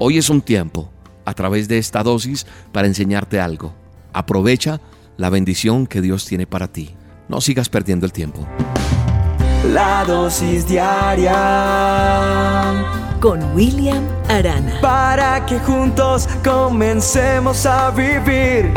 Hoy es un tiempo, a través de esta dosis, para enseñarte algo. Aprovecha la bendición que Dios tiene para ti. No sigas perdiendo el tiempo. La dosis diaria con William Arana. Para que juntos comencemos a vivir.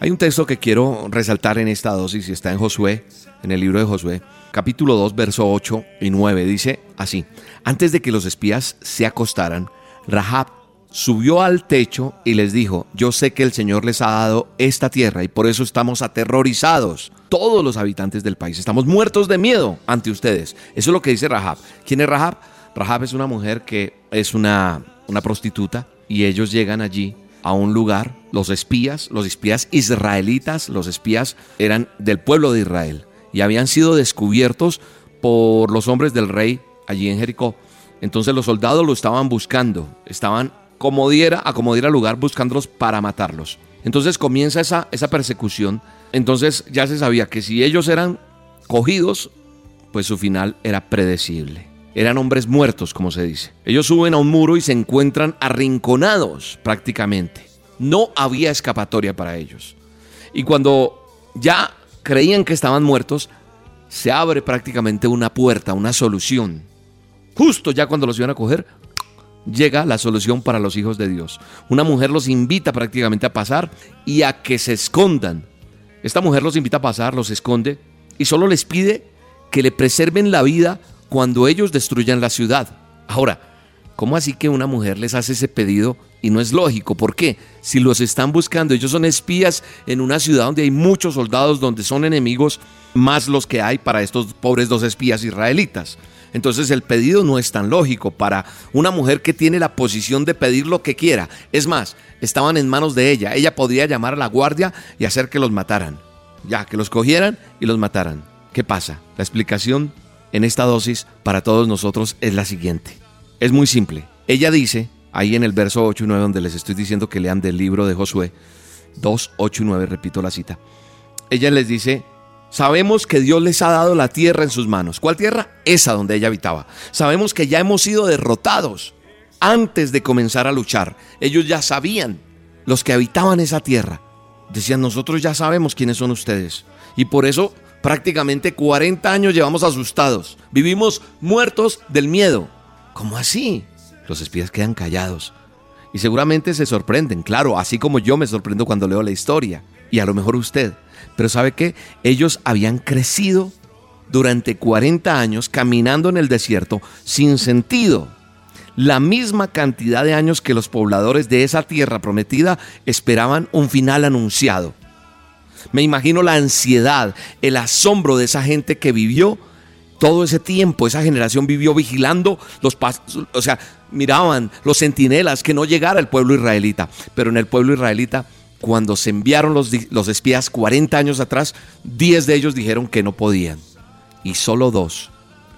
Hay un texto que quiero resaltar en esta dosis y está en Josué, en el libro de Josué, capítulo 2, verso 8 y 9. Dice así, antes de que los espías se acostaran, Rahab subió al techo y les dijo, yo sé que el Señor les ha dado esta tierra y por eso estamos aterrorizados. Todos los habitantes del país estamos muertos de miedo ante ustedes. Eso es lo que dice Rahab. ¿Quién es Rahab? Rahab es una mujer que es una, una prostituta y ellos llegan allí a un lugar, los espías, los espías israelitas, los espías eran del pueblo de Israel y habían sido descubiertos por los hombres del rey allí en Jericó. Entonces los soldados lo estaban buscando, estaban como diera, a como diera lugar buscándolos para matarlos. Entonces comienza esa, esa persecución. Entonces ya se sabía que si ellos eran cogidos, pues su final era predecible. Eran hombres muertos, como se dice. Ellos suben a un muro y se encuentran arrinconados prácticamente. No había escapatoria para ellos. Y cuando ya creían que estaban muertos, se abre prácticamente una puerta, una solución. Justo ya cuando los iban a coger, llega la solución para los hijos de Dios. Una mujer los invita prácticamente a pasar y a que se escondan. Esta mujer los invita a pasar, los esconde y solo les pide que le preserven la vida cuando ellos destruyan la ciudad. Ahora, ¿cómo así que una mujer les hace ese pedido y no es lógico? ¿Por qué? Si los están buscando, ellos son espías en una ciudad donde hay muchos soldados, donde son enemigos, más los que hay para estos pobres dos espías israelitas. Entonces el pedido no es tan lógico para una mujer que tiene la posición de pedir lo que quiera. Es más, estaban en manos de ella. Ella podría llamar a la guardia y hacer que los mataran. Ya, que los cogieran y los mataran. ¿Qué pasa? La explicación en esta dosis para todos nosotros es la siguiente. Es muy simple. Ella dice, ahí en el verso 8 y 9 donde les estoy diciendo que lean del libro de Josué, 2, 8 y 9, repito la cita. Ella les dice, sabemos que Dios les ha dado la tierra en sus manos. ¿Cuál tierra? Esa donde ella habitaba. Sabemos que ya hemos sido derrotados antes de comenzar a luchar. Ellos ya sabían, los que habitaban esa tierra, decían, nosotros ya sabemos quiénes son ustedes. Y por eso prácticamente 40 años llevamos asustados. Vivimos muertos del miedo. ¿Cómo así? Los espías quedan callados. Y seguramente se sorprenden, claro, así como yo me sorprendo cuando leo la historia. Y a lo mejor usted. Pero ¿sabe qué? Ellos habían crecido durante 40 años caminando en el desierto sin sentido. La misma cantidad de años que los pobladores de esa tierra prometida esperaban un final anunciado. Me imagino la ansiedad, el asombro de esa gente que vivió todo ese tiempo, esa generación vivió vigilando los pasos, o sea, miraban los centinelas que no llegara el pueblo israelita. Pero en el pueblo israelita, cuando se enviaron los, los espías 40 años atrás, 10 de ellos dijeron que no podían. Y solo dos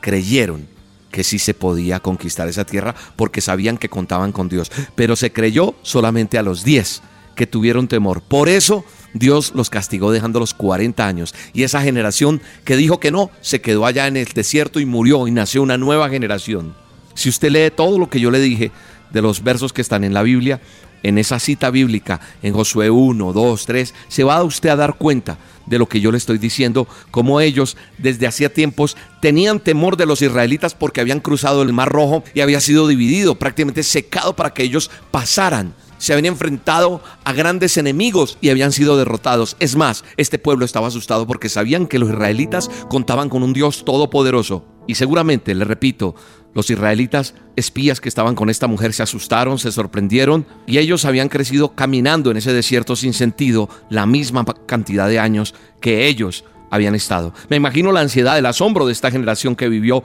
creyeron que sí se podía conquistar esa tierra porque sabían que contaban con Dios. Pero se creyó solamente a los 10 que tuvieron temor. Por eso Dios los castigó dejándolos 40 años. Y esa generación que dijo que no, se quedó allá en el desierto y murió y nació una nueva generación. Si usted lee todo lo que yo le dije de los versos que están en la Biblia, en esa cita bíblica, en Josué 1, 2, 3, se va usted a dar cuenta de lo que yo le estoy diciendo, como ellos desde hacía tiempos tenían temor de los israelitas porque habían cruzado el Mar Rojo y había sido dividido, prácticamente secado para que ellos pasaran se habían enfrentado a grandes enemigos y habían sido derrotados. Es más, este pueblo estaba asustado porque sabían que los israelitas contaban con un Dios todopoderoso. Y seguramente, le repito, los israelitas espías que estaban con esta mujer se asustaron, se sorprendieron y ellos habían crecido caminando en ese desierto sin sentido la misma cantidad de años que ellos habían estado. Me imagino la ansiedad, el asombro de esta generación que vivió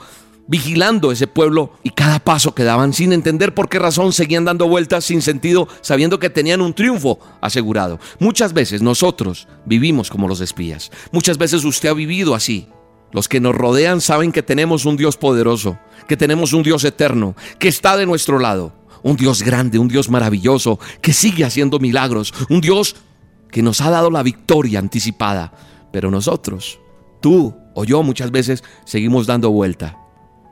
vigilando ese pueblo y cada paso que daban sin entender por qué razón seguían dando vueltas sin sentido, sabiendo que tenían un triunfo asegurado. Muchas veces nosotros vivimos como los espías. Muchas veces usted ha vivido así. Los que nos rodean saben que tenemos un Dios poderoso, que tenemos un Dios eterno, que está de nuestro lado. Un Dios grande, un Dios maravilloso, que sigue haciendo milagros. Un Dios que nos ha dado la victoria anticipada. Pero nosotros, tú o yo muchas veces seguimos dando vuelta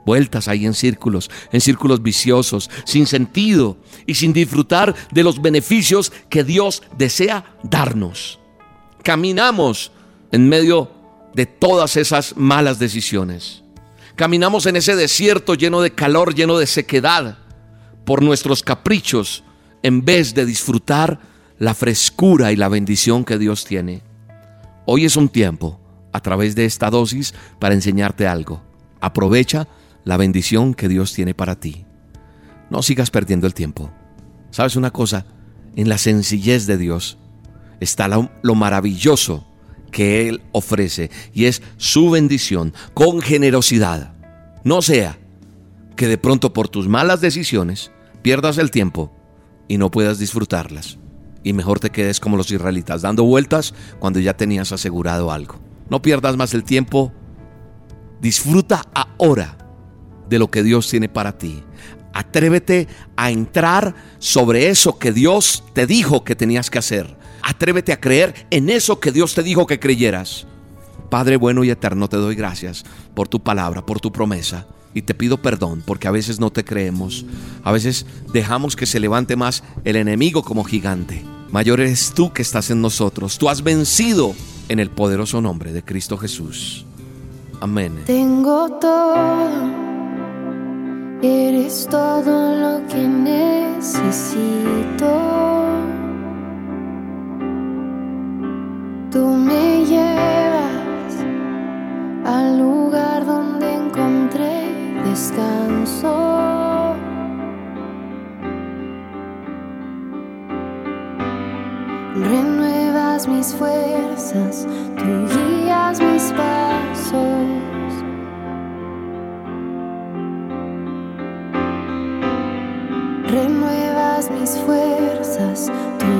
vueltas ahí en círculos, en círculos viciosos, sin sentido y sin disfrutar de los beneficios que Dios desea darnos. Caminamos en medio de todas esas malas decisiones. Caminamos en ese desierto lleno de calor, lleno de sequedad, por nuestros caprichos, en vez de disfrutar la frescura y la bendición que Dios tiene. Hoy es un tiempo, a través de esta dosis, para enseñarte algo. Aprovecha la bendición que Dios tiene para ti. No sigas perdiendo el tiempo. ¿Sabes una cosa? En la sencillez de Dios está lo, lo maravilloso que Él ofrece y es su bendición con generosidad. No sea que de pronto por tus malas decisiones pierdas el tiempo y no puedas disfrutarlas. Y mejor te quedes como los israelitas, dando vueltas cuando ya tenías asegurado algo. No pierdas más el tiempo. Disfruta ahora de lo que Dios tiene para ti. Atrévete a entrar sobre eso que Dios te dijo que tenías que hacer. Atrévete a creer en eso que Dios te dijo que creyeras. Padre bueno y eterno, te doy gracias por tu palabra, por tu promesa. Y te pido perdón porque a veces no te creemos. A veces dejamos que se levante más el enemigo como gigante. Mayor eres tú que estás en nosotros. Tú has vencido en el poderoso nombre de Cristo Jesús. Amén. Tengo todo. Eres todo lo que necesito. Tú me llevas al lugar donde encontré descanso. Renuevas mis fuerzas, tú guías mis pasos. Fuerzas, tú